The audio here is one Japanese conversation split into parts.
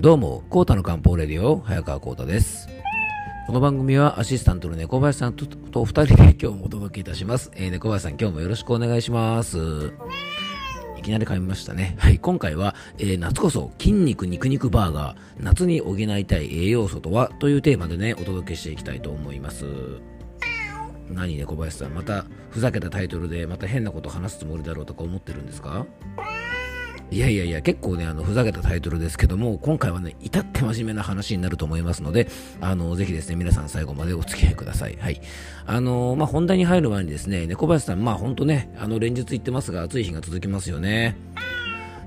どうも、コータの漢方レディオ、早川コータです。この番組はアシスタントの猫林さんとと二人で今日もお届けいたします。えー、猫林さん今日もよろしくお願いします。いきなり噛みましたね。はい、今回は、えー夏こそ筋肉肉肉バーガー、夏に補いたい栄養素とはというテーマでね、お届けしていきたいと思います。何猫林さん、またふざけたタイトルでまた変なこと話すつもりだろうとか思ってるんですか？いやいやいや、結構ね、あの、ふざけたタイトルですけども、今回はね、至って真面目な話になると思いますので、あの、ぜひですね、皆さん最後までお付き合いください。はい。あの、まあ、本題に入る前にですね、猫林さん、まあ、ほんとね、あの、連日言ってますが、暑い日が続きますよね。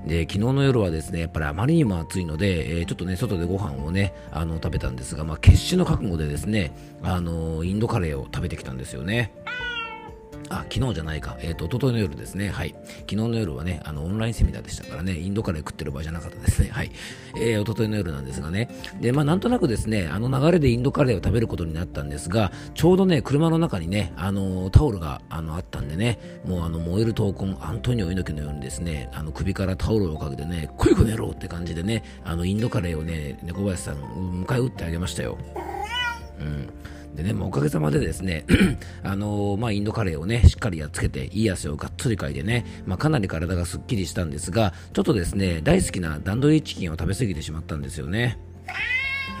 で、昨日の夜はですね、やっぱりあまりにも暑いので、えーちょっとね、外でご飯をね、あの、食べたんですが、まあ、決死の覚悟でですね、あの、インドカレーを食べてきたんですよね。あ、昨日じゃないか。えっ、と、一昨日の夜ですね。はい。昨日の夜はね、あの、オンラインセミナーでしたからね、インドカレー食ってる場合じゃなかったですね。はい。えー、一昨日の夜なんですがね。で、まあ、なんとなくですね、あの流れでインドカレーを食べることになったんですが、ちょうどね、車の中にね、あの、タオルが、あの、あったんでね、もうあの、燃える闘魂、アントニオ猪木のようにですね、あの、首からタオルをかけてね、来いこの野郎って感じでね、あの、インドカレーをね、猫林さん、迎え撃ってあげましたよ。うん。でね、まあおかげさまでですね、あのーまあ、インドカレーをね、しっかりやっつけて、いい汗をがっつりかいてね、まあ、かなり体がすっきりしたんですが、ちょっとですね、大好きな段取りチキンを食べ過ぎてしまったんですよね。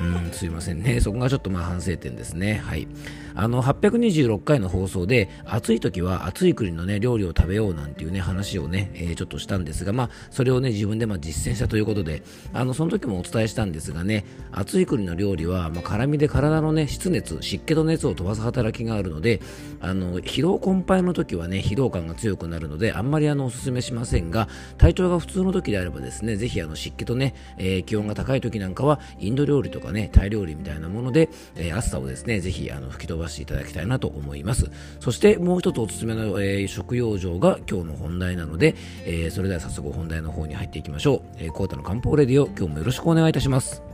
うん、すいませんね。そこがちょっとまあ反省点ですね。はい。あの、826回の放送で、暑い時は暑い国のね、料理を食べようなんていうね、話をね、えーちょっとしたんですが、まあ、それをね、自分でまあ実践したということで、あの、その時もお伝えしたんですがね、暑い国の料理は、まあ、辛みで体のね、湿熱、湿気と熱を飛ばす働きがあるので、あの、疲労困憊の時はね、疲労感が強くなるので、あんまりあの、おすすめしませんが、体調が普通の時であればですね、ぜひあの、湿気とね、えー気温が高い時なんかは、インド料理とかね、タイ料理みたいなもので、えー暑さをですね、ぜひあの、吹き飛ばしていただきたいなと思います。そして、もう一つおすすめの、えー食用場が今日の本題なので、えーそれでは早速本題の方に入っていきましょう。えー、コータの漢方レディオ、今日もよろしくお願いいたします。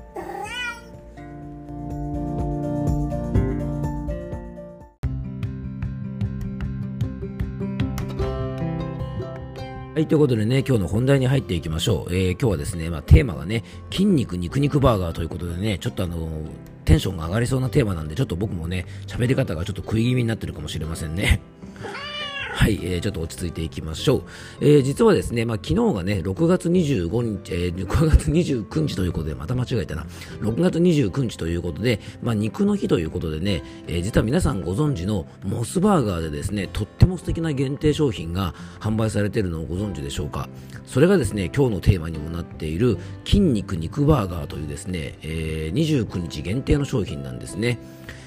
はい、ということでね、今日の本題に入っていきましょう。えー今日はですね、まあ、テーマがね、筋肉肉肉バーガーということでね、ちょっとあのーテンションが上がりそうなテーマなんで、ちょっと僕もね、喋り方がちょっと食い気味になってるかもしれませんね。はい、えーちょっと落ち着いていきましょう。えー実はですね、まあ、昨日がね、6月25日、えー6月29日ということで、また間違えたな。6月29日ということで、まあ、肉の日ということでね、えー実は皆さんご存知のモスバーガーでですね、とっても素敵な限定商品が販売されているのをご存知でしょうか。それがですね、今日のテーマにもなっている筋肉肉バーガーというですね、えー29日限定の商品なんですね。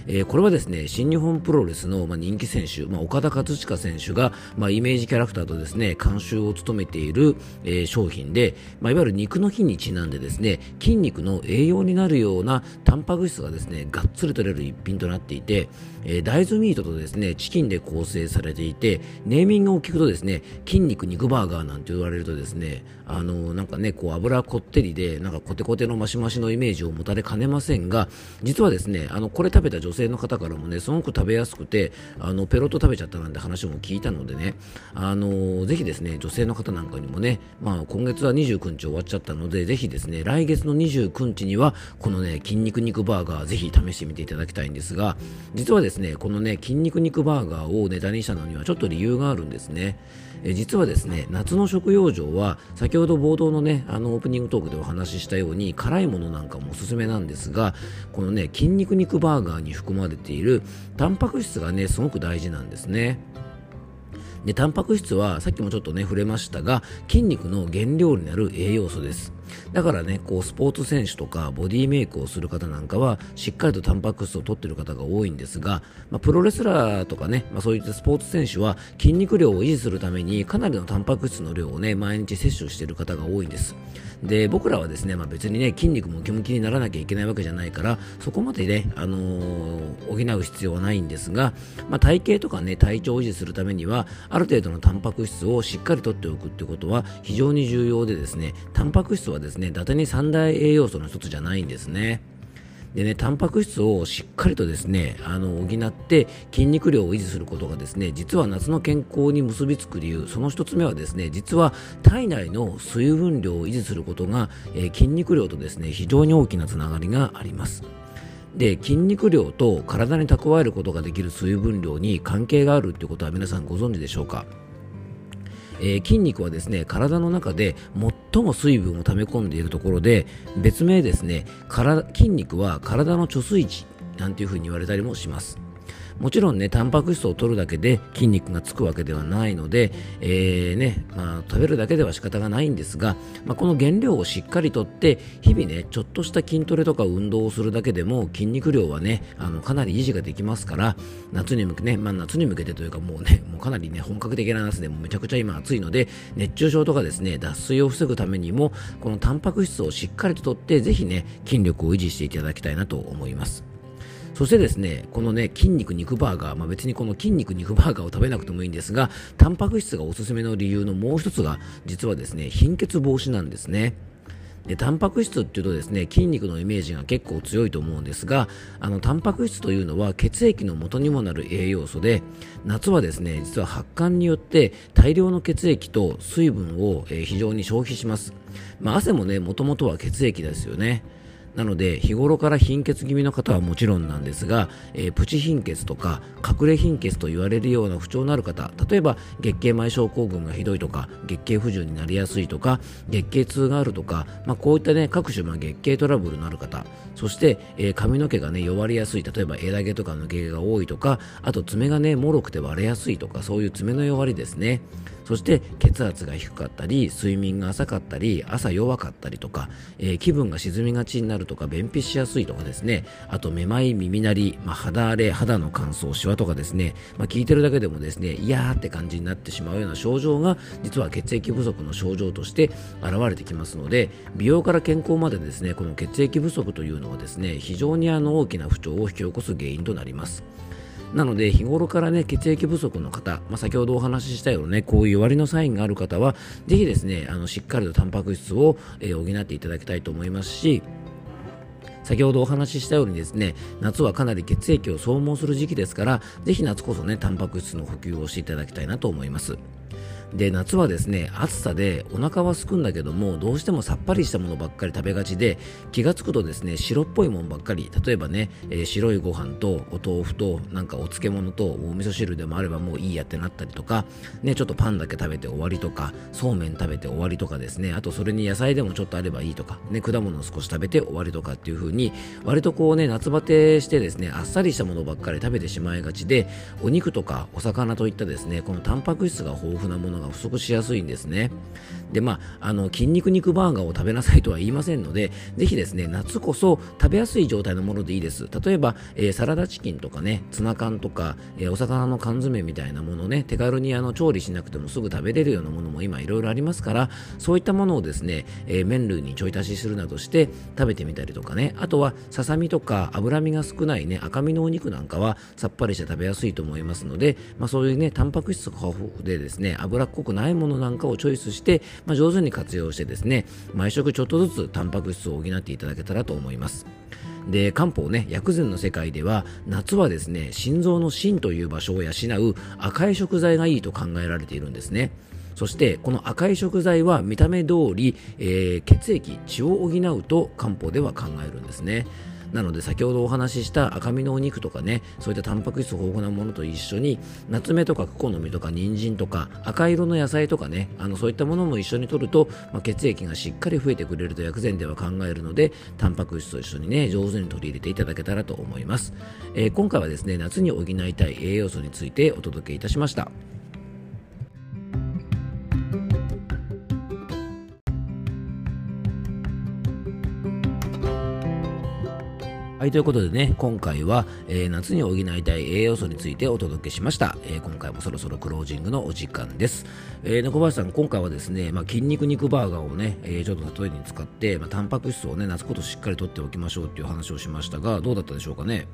えーこれはですね、新日本プロレスの、まあ、人気選手、まあ、岡田和親選手が、まあ、イメージキャラクターとですね、監修を務めている、えー商品で、まあ、いわゆる肉の日にちなんでですね、筋肉の栄養になるようなタンパク質がですね、がっつり取れる一品となっていて、えー大豆ミートとですね、チキンで構成されていて、ネーミングを聞くとですね、筋肉肉バーガーなんて言われるとですね、あのなんかね、こう油こってりで、なんかコテコテのマシマシのイメージを持たれかねませんが、実はですね、あの、これ食べた女女性の方からもね、すごく食べやすくて、あの、ペロッと食べちゃったなんて話も聞いたのでね、あのぜひですね、女性の方なんかにもね、まあ、今月は29日終わっちゃったので、ぜひですね、来月の29日には、このね、筋肉肉バーガー、ぜひ試してみていただきたいんですが、実はですね、このね、筋肉肉バーガーをネタにしたのにはちょっと理由があるんですね。え実はですね、夏の食用場は、先ほど冒頭のね、あのオープニングトークでお話ししたように、辛いものなんかもおすすめなんですが、このね、筋肉肉バーガーに含まれているタンパク質がね、すごく大事なんですね。でタンパク質はさっきもちょっとね触れましたが筋肉の原料になる栄養素ですだからねこうスポーツ選手とかボディメイクをする方なんかはしっかりとタンパク質を取っている方が多いんですが、まあ、プロレスラーとかね、まあ、そういったスポーツ選手は筋肉量を維持するためにかなりのタンパク質の量をね毎日摂取している方が多いんです。で僕らはですね、まあ、別にね筋肉ムキムキにならなきゃいけないわけじゃないからそこまでね、あのー補う必要はないんですが、まあ、体型とかね体調を維持するためにはある程度のタンパク質をしっかりとっておくってことは非常に重要でですねタンパク質はですね伊達に三大栄養素の一つじゃないんですね。でね、タンパク質をしっかりとですね、あの、補って筋肉量を維持することがですね、実は夏の健康に結びつく理由、その一つ目はですね、実は体内の水分量を維持することが、えー、筋肉量とですね、非常に大きなつながりがあります。で筋肉量と体に蓄えることができる水分量に関係があるということは皆さんご存知でしょうか？えー、筋肉はですね体の中で最も水分を溜め込んでいるところで別名ですね筋肉は体の貯水池なんていうふうに言われたりもします。もちろんね、タンパク質を取るだけで筋肉がつくわけではないので、えー、ね、まあ、食べるだけでは仕方がないんですが、まあ、この原料をしっかりとって、日々ね、ちょっとした筋トレとか運動をするだけでも筋肉量はね、あの、かなり維持ができますから、夏に向けね、まあ、夏に向けてというかもうね、もうかなりね、本格的な夏でもめちゃくちゃ今暑いので、熱中症とかですね、脱水を防ぐためにも、このタンパク質をしっかりととって、ぜひね、筋力を維持していただきたいなと思います。そしてですね、このね、筋肉肉バーガー、まあ、別にこの筋肉肉バーガーを食べなくてもいいんですが、タンパク質がおすすめの理由のもう一つが、実はですね、貧血防止なんですね。でタンパク質っていうとですね筋肉のイメージが結構強いと思うんですがあのタンパク質というのは血液の元にもなる栄養素で夏はですね実は発汗によって大量の血液と水分を、えー、非常に消費します、まあ、汗もねもともとは血液ですよねなので日頃から貧血気味の方はもちろんなんですが、えー、プチ貧血とか隠れ貧血と言われるような不調のある方例えば月経前症候群がひどいとか月経不順になりやすいとか月経痛があるとか、まあ、こういった、ね、各種の月経トラブルのある方そして、えー、髪の毛が、ね、弱りやすい例えば枝毛とか抜け毛が多いとかあと爪がね脆くて割れやすいとかそういう爪の弱りですね。そして血圧が低かったり睡眠が浅かったり朝弱かったりとか、えー、気分が沈みがちになるとか便秘しやすいとかですねあとめまい耳鳴り、まあ、肌荒れ肌の乾燥シワとかですね、まあ、聞いてるだけでもですねいやーって感じになってしまうような症状が実は血液不足の症状として現れてきますので美容から健康までですねこの血液不足というのはですね非常にあの大きな不調を引き起こす原因となります。なので日頃からね血液不足の方、まあ、先ほどお話ししたようなねこういう割のサインがある方はぜひですねあのしっかりとタンパク質を、えー、補っていただきたいと思いますし先ほどお話ししたようにですね夏はかなり血液を消耗する時期ですからぜひ夏こそねタンパク質の補給をしていただきたいなと思います。で夏はですね暑さでお腹はすくんだけどもどうしてもさっぱりしたものばっかり食べがちで気がつくとですね白っぽいものばっかり。例えばね、えー、白いご飯とお豆腐となんかお漬物とお味噌汁でもあればもういいやってなったりとかねちょっとパンだけ食べて終わりとかそうめん食べて終わりとかですね。あとそれに野菜でもちょっとあればいいとかね果物を少し食べて終わりとかっていう風に割とこうね夏バテしてですねあっさりしたものばっかり食べてしまいがちでお肉とかお魚といったですねこのタンパク質が豊富なものが不足しやすいんですね。で、まあ、あの、筋肉肉バーガーを食べなさいとは言いませんので、ぜひですね、夏こそ食べやすい状態のものでいいです。例えば、えー、サラダチキンとかね、ツナ缶とか、えー、お魚の缶詰みたいなものね、手軽にあの調理しなくてもすぐ食べれるようなものも今いろいろありますから、そういったものをですね、えー、麺類にちょい足しするなどして食べてみたりとかね、あとはささみとか脂身が少ないね、赤身のお肉なんかはさっぱりして食べやすいと思いますので、まあ、そういうね、タンパク質豊富でですね、脂っこくないものなんかをチョイスして、まあ、上手に活用してですね毎食ちょっとずつタンパク質を補っていただけたらと思います。で漢方ね薬膳の世界では夏はですね心臓の芯という場所を養う赤い食材がいいと考えられているんですね。そしてこの赤い食材は見た目通り、えー、血液血を補うと漢方では考えるんですね。なので先ほどお話しした赤身のお肉とかねそういったタンパク質豊富なものと一緒に夏目とかクコの実とか人参とか赤色の野菜とかねあのそういったものも一緒に摂ると、まあ、血液がしっかり増えてくれると薬膳では考えるのでタンパク質と一緒にね上手に取り入れていただけたらと思います、えー、今回はですね夏に補いたい栄養素についてお届けいたしました。はい、ということでね、今回は、えー、夏に補いたい栄養素についてお届けしました。えー、今回もそろそろクロージングのお時間です。えー、猫林さん、今回はですね、まあ、筋肉肉バーガーをね、えー、ちょっと例えに使って、まあ、タンパク質をね、夏ことしっかりとっておきましょうっていう話をしましたが、どうだったでしょうかね？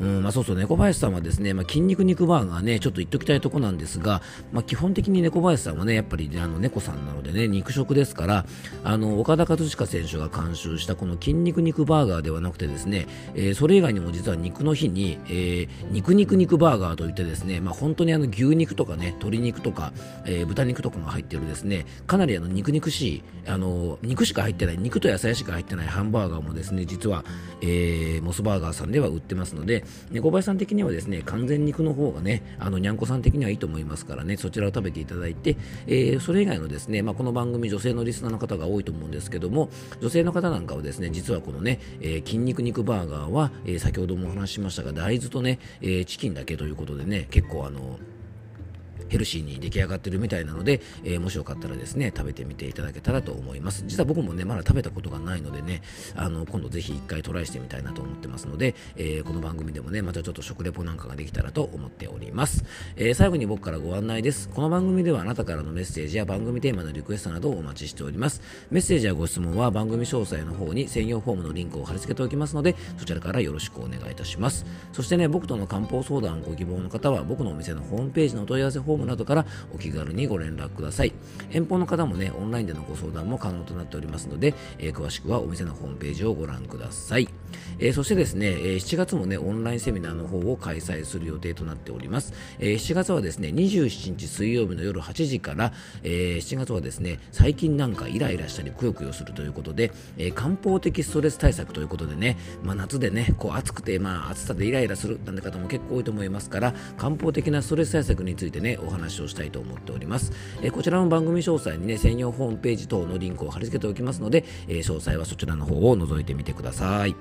うんまあ、そうそう猫林さんはですね、まあ、筋肉肉バーガーねちょっと言っときたいとこなんですが、まあ、基本的に猫林さんはねやっぱり、ね、あの猫さんなのでね肉食ですからあの岡田和親選手が監修したこの筋肉肉バーガーではなくてですね、えー、それ以外にも実は肉の日に、えー、肉肉肉バーガーといってですね、まあ、本当にあの牛肉とかね鶏肉とか、えー、豚肉とかが入ってるですねかなりあの肉肉しいあの肉しか入ってない肉と野菜しか入ってないハンバーガーもですね実は、えー、モスバーガーさんでは売ってますので猫林さん的にはですね完全肉の方がねあのにゃんこさん的にはいいと思いますからねそちらを食べていただいて、えー、それ以外のですね、まあ、この番組女性のリスナーの方が多いと思うんですけども女性の方なんかはですね実はこのね、えー、筋肉肉バーガーは、えー、先ほどもお話ししましたが大豆とね、え、チキンだけということでね結構あのヘルシーに出来上がってるみたいなので、えー、もしよかったらですね、食べてみていただけたらと思います。実は僕もね、まだ食べたことがないのでね、あの、今度ぜひ一回トライしてみたいなと思ってますので、えー、この番組でもね、またちょっと食レポなんかができたらと思っております。えー、最後に僕からご案内です。この番組ではあなたからのメッセージや番組テーマのリクエストなどをお待ちしております。メッセージやご質問は番組詳細の方に専用フォームのリンクを貼り付けておきますので、そちらからよろしくお願いいたします。そしてね、僕との漢方相談ご希望の方は、僕のお店のホームページのお問い合わせフォームなどからお気軽にご連絡ください。遠方の方もね、オンラインでのご相談も可能となっておりますので、えー、詳しくはお店のホームページをご覧ください。えー、そしてですね、えー、7月もね、オンラインセミナーの方を開催する予定となっております。えー、7月はですね、27日水曜日の夜8時から、えー、7月はですね、最近なんかイライラしたりくよくよするということで、えー、漢方的ストレス対策ということでね、まあ、夏でね、こう暑くて、まあ、暑さでイライラするなんて方も結構多いと思いますから、漢方的なストレス対策についてね、お話をしたいと思っております。えー、こちらの番組詳細にね、専用ホームページ等のリンクを貼り付けておきますので、えー、詳細はそちらの方を覗いてみてください。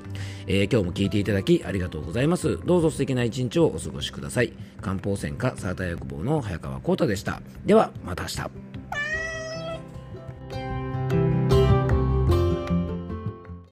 えー、今日も聞いていただきありがとうございます。どうぞ素敵な一日をお過ごしください。漢方専科サーター薬房の早川浩太でした。では、また明日。